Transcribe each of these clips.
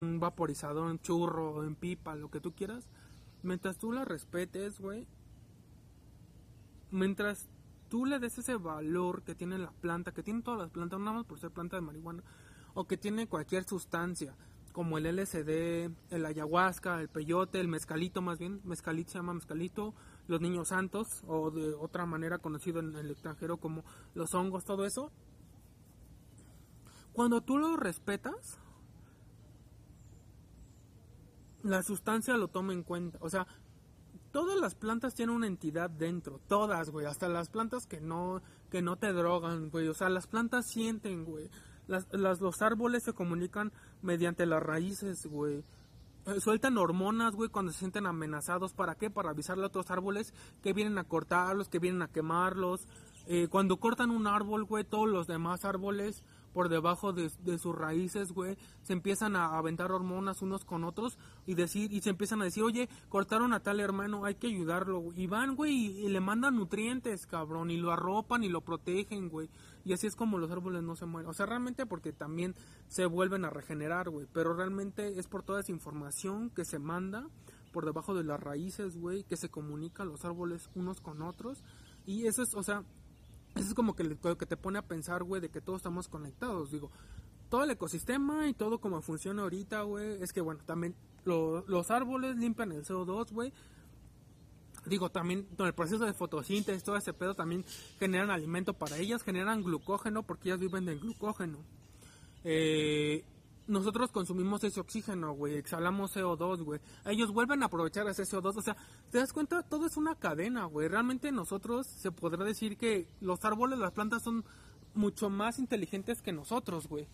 un vaporizador, en churro, en pipa, lo que tú quieras, mientras tú la respetes, güey, mientras tú le des ese valor que tiene la planta, que tiene todas las plantas, nada más por ser planta de marihuana, o que tiene cualquier sustancia, como el LSD, el ayahuasca, el peyote, el mezcalito más bien, mezcalito se llama mezcalito, los niños santos, o de otra manera conocido en el extranjero como los hongos, todo eso. Cuando tú lo respetas, la sustancia lo toma en cuenta. O sea, todas las plantas tienen una entidad dentro, todas, güey, hasta las plantas que no que no te drogan, güey, o sea, las plantas sienten, güey. Las, los árboles se comunican mediante las raíces, güey. Eh, sueltan hormonas, güey, cuando se sienten amenazados. ¿Para qué? Para avisarle a otros árboles que vienen a cortarlos, que vienen a quemarlos. Eh, cuando cortan un árbol, güey, todos los demás árboles por debajo de, sus raíces, güey, se empiezan a aventar hormonas unos con otros y decir y se empiezan a decir, oye, cortaron a tal hermano, hay que ayudarlo, y van, güey, y, le mandan nutrientes, cabrón, y lo arropan y lo protegen, güey, y así es como los árboles no se mueren, o sea, realmente porque también se vuelven a regenerar, güey, pero realmente es por toda esa información que se manda por debajo de las raíces, güey, que se comunican los árboles unos con otros, y eso es, o sea, eso es como que, lo que te pone a pensar, güey, de que todos estamos conectados. Digo, todo el ecosistema y todo como funciona ahorita, güey, es que, bueno, también los árboles limpian el CO2, güey. Digo, también con el proceso de fotosíntesis, todo ese pedo, también generan alimento para ellas, generan glucógeno porque ellas viven del glucógeno. Eh, nosotros consumimos ese oxígeno, güey, exhalamos CO2, güey. Ellos vuelven a aprovechar ese CO2, o sea, ¿te das cuenta? Todo es una cadena, güey. Realmente nosotros se podrá decir que los árboles, las plantas son mucho más inteligentes que nosotros, güey.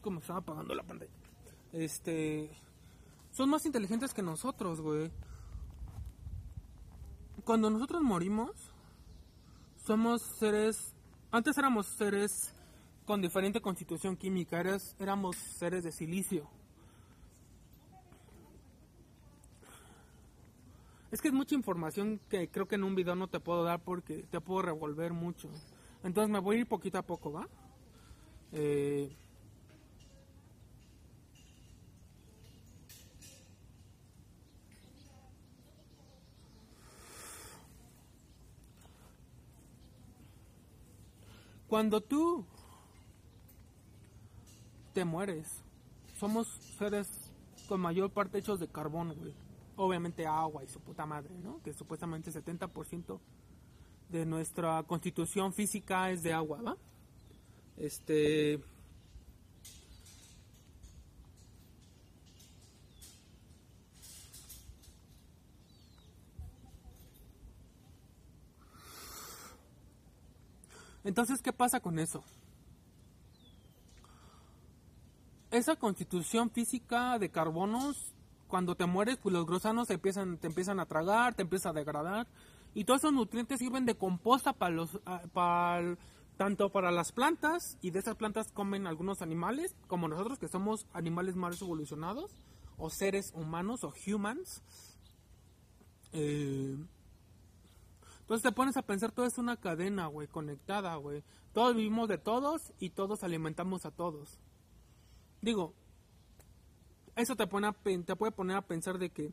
Como estaba apagando la pantalla. Este son más inteligentes que nosotros, güey. Cuando nosotros morimos somos seres antes éramos seres con diferente constitución química, éramos seres de silicio. Es que es mucha información que creo que en un video no te puedo dar porque te puedo revolver mucho. Entonces me voy a ir poquito a poco, ¿va? Eh, cuando tú te mueres. Somos seres con mayor parte hechos de carbón, güey. Obviamente agua y su puta madre, ¿no? Que supuestamente 70% de nuestra constitución física es de agua, ¿va? Este... Entonces, ¿qué pasa con eso? Esa constitución física de carbonos, cuando te mueres, pues los gusanos te empiezan, te empiezan a tragar, te empiezan a degradar. Y todos esos nutrientes sirven de composta para los, ah, para, tanto para las plantas, y de esas plantas comen algunos animales, como nosotros que somos animales más evolucionados, o seres humanos, o humans. Eh, entonces te pones a pensar, todo es una cadena, güey, conectada, güey. Todos vivimos de todos y todos alimentamos a todos. Digo, eso te, pone te puede poner a pensar de que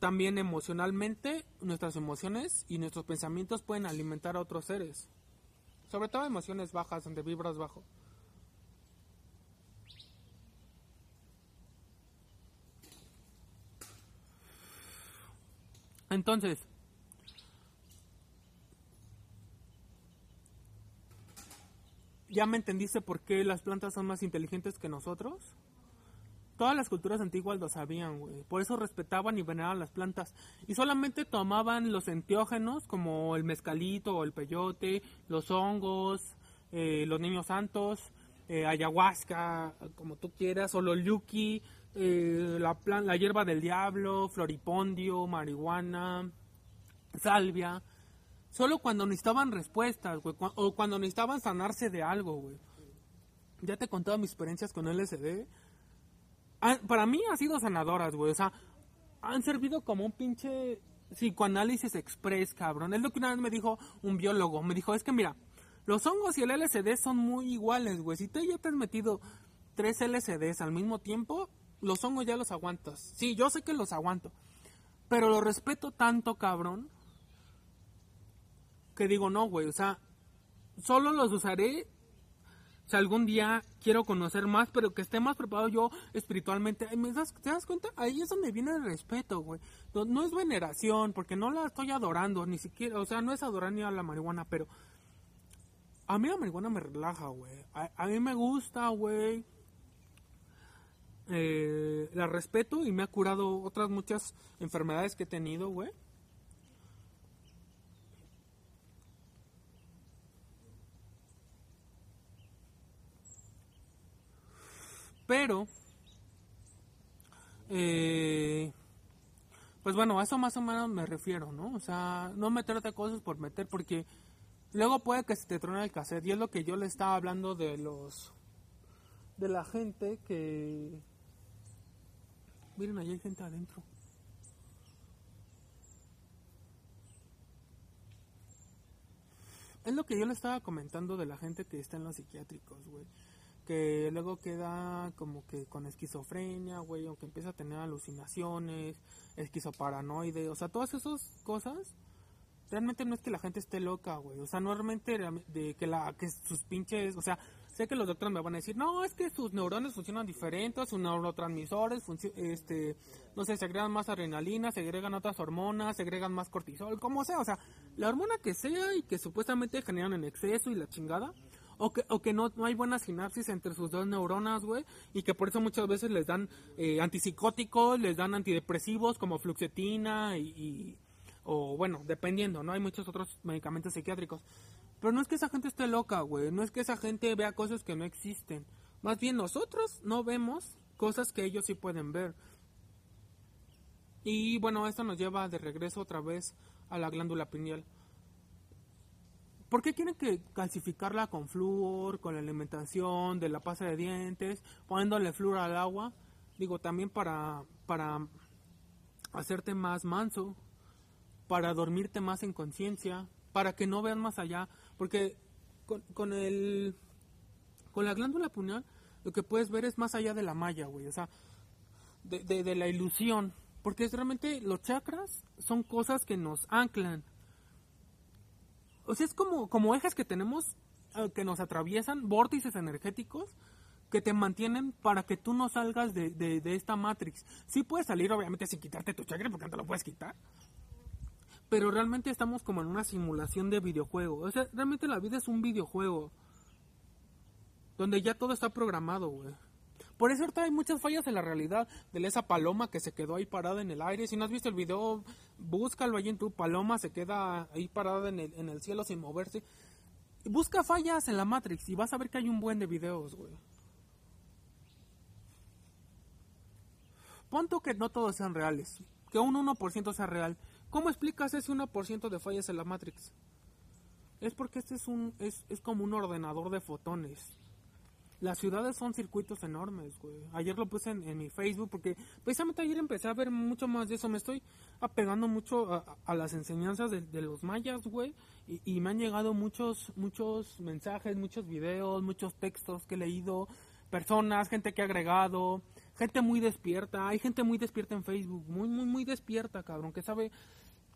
también emocionalmente nuestras emociones y nuestros pensamientos pueden alimentar a otros seres. Sobre todo emociones bajas, donde vibras bajo. Entonces, ¿Ya me entendiste por qué las plantas son más inteligentes que nosotros? Todas las culturas antiguas lo sabían, güey. Por eso respetaban y veneraban las plantas. Y solamente tomaban los enteógenos, como el mezcalito o el peyote, los hongos, eh, los niños santos, eh, ayahuasca, como tú quieras, o los yuki, eh, la, la hierba del diablo, floripondio, marihuana, salvia Solo cuando necesitaban respuestas, güey, o cuando necesitaban sanarse de algo, güey. Ya te he mis experiencias con LSD. Ah, para mí han sido sanadoras, güey. O sea, han servido como un pinche psicoanálisis express, cabrón. Es lo que una vez me dijo un biólogo. Me dijo, es que mira, los hongos y el LSD son muy iguales, güey. Si tú ya te has metido tres LCDs al mismo tiempo, los hongos ya los aguantas. Sí, yo sé que los aguanto. Pero lo respeto tanto, cabrón. Que digo, no, güey. O sea, solo los usaré si algún día quiero conocer más, pero que esté más preparado yo espiritualmente. ¿Me das, ¿Te das cuenta? Ahí es donde viene el respeto, güey. No, es veneración, porque no la estoy adorando, ni siquiera, o sea, no es adorar ni a la marihuana, pero a mí la marihuana me relaja, güey. A, mí me gusta, güey. Eh, la respeto y me ha curado otras muchas enfermedades que he tenido, güey. Pero, eh, pues bueno, a eso más o menos me refiero, ¿no? O sea, no meterte cosas por meter, porque luego puede que se te trone el cassette. Y es lo que yo le estaba hablando de los. de la gente que. Miren, ahí hay gente adentro. Es lo que yo le estaba comentando de la gente que está en los psiquiátricos, güey que luego queda como que con esquizofrenia, güey, o que empieza a tener alucinaciones, esquizoparanoide, o sea, todas esas cosas, realmente no es que la gente esté loca, güey, o sea, normalmente de que la que sus pinches, o sea, sé que los doctores me van a decir, no, es que sus neurones funcionan diferentes, sus neurotransmisores, este, no sé, se agregan más adrenalina, se agregan otras hormonas, se agregan más cortisol, como sea, o sea, la hormona que sea y que supuestamente generan en exceso y la chingada, o que, o que no, no hay buena sinapsis entre sus dos neuronas, güey, y que por eso muchas veces les dan eh, antipsicóticos, les dan antidepresivos como fluxetina y, o bueno, dependiendo, ¿no? Hay muchos otros medicamentos psiquiátricos. Pero no es que esa gente esté loca, güey, no es que esa gente vea cosas que no existen. Más bien nosotros no vemos cosas que ellos sí pueden ver. Y bueno, esto nos lleva de regreso otra vez a la glándula pineal. ¿Por qué quieren que calcificarla con flúor, con la alimentación, de la pasta de dientes, poniéndole flúor al agua? Digo, también para, para hacerte más manso, para dormirte más en conciencia, para que no veas más allá, porque con, con el con la glándula puñal lo que puedes ver es más allá de la malla, güey, o sea, de, de, de la ilusión, porque realmente los chakras son cosas que nos anclan, o sea, es como, como ejes que tenemos eh, que nos atraviesan, vórtices energéticos que te mantienen para que tú no salgas de, de, esta Matrix. Sí puedes salir, obviamente, sin quitarte tu chakra, porque no te lo puedes quitar. Pero realmente estamos como en una simulación de videojuego. O sea, realmente la vida es un videojuego. Donde ya todo está programado, güey. Por eso hay muchas fallas en la realidad de esa paloma que se quedó ahí parada en el aire. Si no has visto el video, búscalo ahí en tu paloma, se queda ahí parada en el, en el cielo sin moverse. Busca fallas en la Matrix y vas a ver que hay un buen de videos, güey. Ponto que no todos sean reales, que un 1% sea real. ¿Cómo explicas ese 1% de fallas en la Matrix? Es porque este es un es, es como un ordenador de fotones. Las ciudades son circuitos enormes, güey. Ayer lo puse en, mi Facebook porque precisamente ayer empecé a ver mucho más de eso. Me estoy apegando mucho a, las enseñanzas de, los mayas, güey. Y, me han llegado muchos, muchos mensajes, muchos videos, muchos textos que he leído. Personas, gente que ha agregado, gente muy despierta. Hay gente muy despierta en Facebook, muy, muy, muy despierta, cabrón, que sabe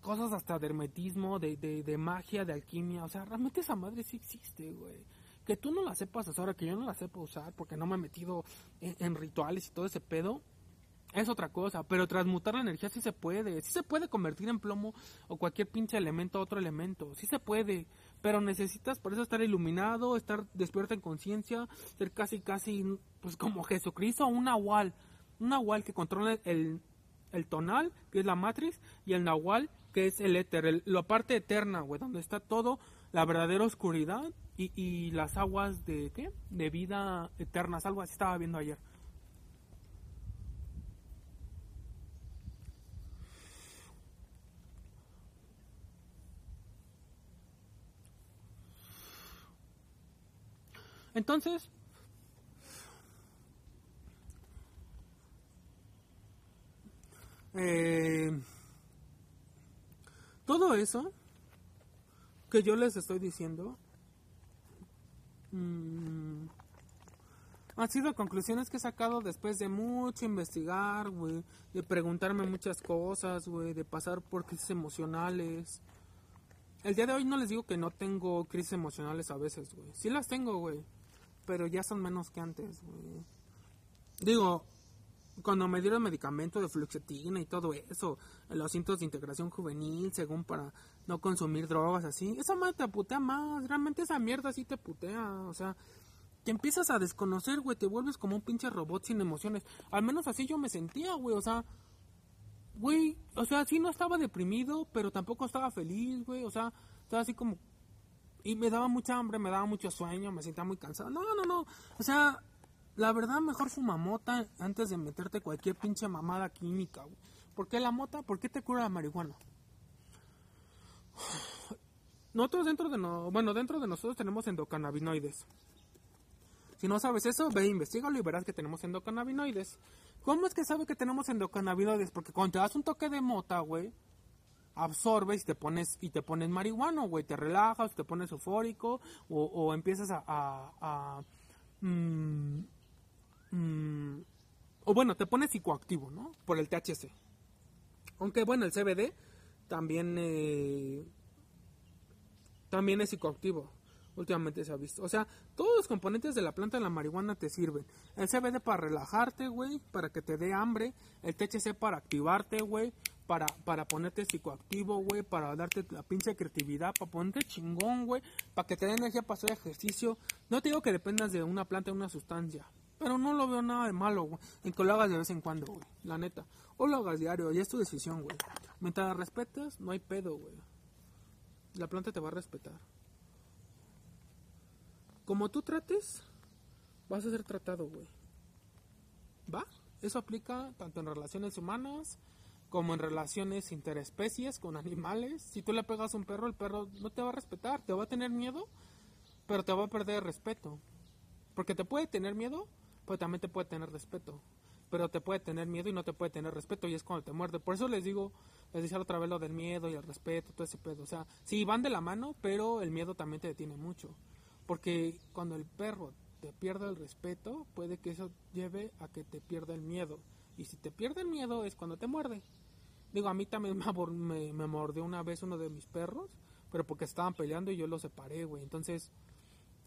cosas hasta de hermetismo, de, de, de magia, de alquimia. O sea, realmente esa madre sí existe, güey que tú no la sepas ahora, que yo no la sepa usar porque no me he metido en, rituales y todo ese pedo, es otra cosa, pero transmutar la energía sí se puede, sí se puede convertir en plomo o cualquier pinche elemento a otro elemento, sí se puede, pero necesitas por eso estar iluminado, estar despierto en conciencia, ser casi casi pues como Jesucristo, un nahual, un nahual que controla el, el tonal, que es la matriz, y el nahual, que es el éter, la parte eterna, güey, donde está todo, la verdadera oscuridad y, las aguas de qué? De vida eternas, algo así estaba viendo ayer. Entonces, eh, todo eso que yo les estoy diciendo Mm, Han sido conclusiones que he sacado después de mucho investigar, güey. De preguntarme muchas cosas, güey. De pasar por crisis emocionales. El día de hoy no les digo que no tengo crisis emocionales a veces, güey. Sí las tengo, güey. Pero ya son menos que antes, güey. Digo, cuando me dieron medicamento de fluoxetina y todo eso, los cintos de integración juvenil, según para no consumir drogas así, esa madre te putea más, realmente esa mierda sí te putea, o sea, te empiezas a desconocer, güey, te vuelves como un pinche robot sin emociones, al menos así yo me sentía, güey, o sea, güey, o sea, sí no estaba deprimido, pero tampoco estaba feliz, güey, o sea, estaba así como, y me daba mucha hambre, me daba mucho sueño, me sentía muy cansado, no, no, no, o sea, la verdad, mejor fuma mota antes de meterte cualquier pinche mamada química, güey. ¿Por qué la mota? ¿Por qué te cura la marihuana? Nosotros dentro de no, bueno, dentro de nosotros tenemos endocannabinoides. Si no sabes eso, ve investigalo y verás que tenemos endocannabinoides. ¿Cómo es que sabe que tenemos endocannabinoides? Porque cuando te das un toque de mota, güey, absorbes y te pones y te pones marihuano, güey, te relajas, te pones eufórico o, empiezas a, a, mm, Mm, o bueno, te pone psicoactivo, ¿no? Por el THC. Aunque bueno, el CBD también, eh, también es psicoactivo. Últimamente se ha visto. O sea, todos los componentes de la planta de la marihuana te sirven. El CBD para relajarte, güey, para que te dé hambre. El THC para activarte, güey. Para, para ponerte psicoactivo, güey. Para darte la pinche creatividad. Para ponerte chingón, güey. Para que te dé energía para hacer ejercicio. No te digo que dependas de una planta o una sustancia. Pero no lo veo nada de malo, güey. En que lo hagas de vez en cuando, güey. La neta. O lo hagas diario. Ya es tu decisión, güey. Mientras la respetas, no hay pedo, güey. La planta te va a respetar. Como tú trates, vas a ser tratado, güey. ¿Va? Eso aplica tanto en relaciones humanas como en relaciones interespecies con animales. Si tú le pegas a un perro, el perro no te va a respetar, te va a tener miedo, pero te va a perder respeto. Porque te puede tener miedo, pues también te puede tener respeto. Pero te puede tener miedo y no te puede tener respeto y es cuando te muerde. Por eso les digo, les decía otra vez lo del miedo y el respeto, todo ese pedo. O sea, sí van de la mano, pero el miedo también te detiene mucho. Porque cuando el perro te pierde el respeto, puede que eso lleve a que te pierda el miedo. Y si te pierde el miedo es cuando te muerde. Digo, a mí también me, me, mordió una vez uno de mis perros, pero porque estaban peleando y yo lo separé, güey. Entonces,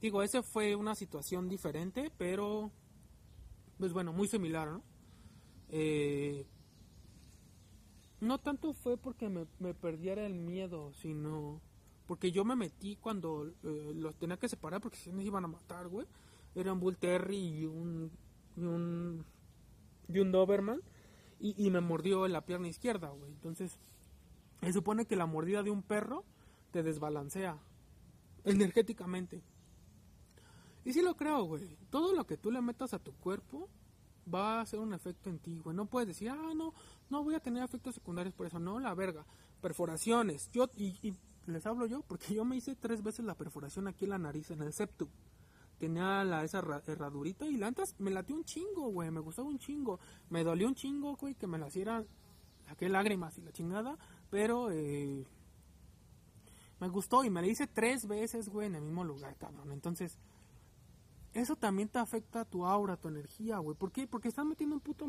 digo, esa fue una situación diferente, pero pues bueno, muy similar, ¿no? Eh, no tanto fue porque me, perdiera el miedo, sino porque yo me metí cuando eh, los tenía que separar porque si me iban a matar, güey. Era un Bull Terry y un, y un, y un Doberman. Y, y me mordió en la pierna izquierda, güey. Entonces, se supone que la mordida de un perro te desbalancea energéticamente. Y sí lo creo, güey. Todo lo que tú le metas a tu cuerpo va a hacer un efecto en ti, güey. No puedes decir, ah, no, no voy a tener efectos secundarios por eso. No, la verga. Perforaciones. Yo, y, les hablo yo, porque yo me hice tres veces la perforación aquí en la nariz, en el septum. Tenía la, esa herradurita y la antes me latió un chingo, güey. Me gustaba un chingo. Me dolió un chingo, güey, que me la hiciera. Saqué lágrimas y la chingada. Pero, eh, me gustó y me la hice tres veces, güey, en el mismo lugar, cabrón. Entonces, eso también te afecta a tu aura, tu energía, güey. ¿Por qué? Porque estás metiendo un puto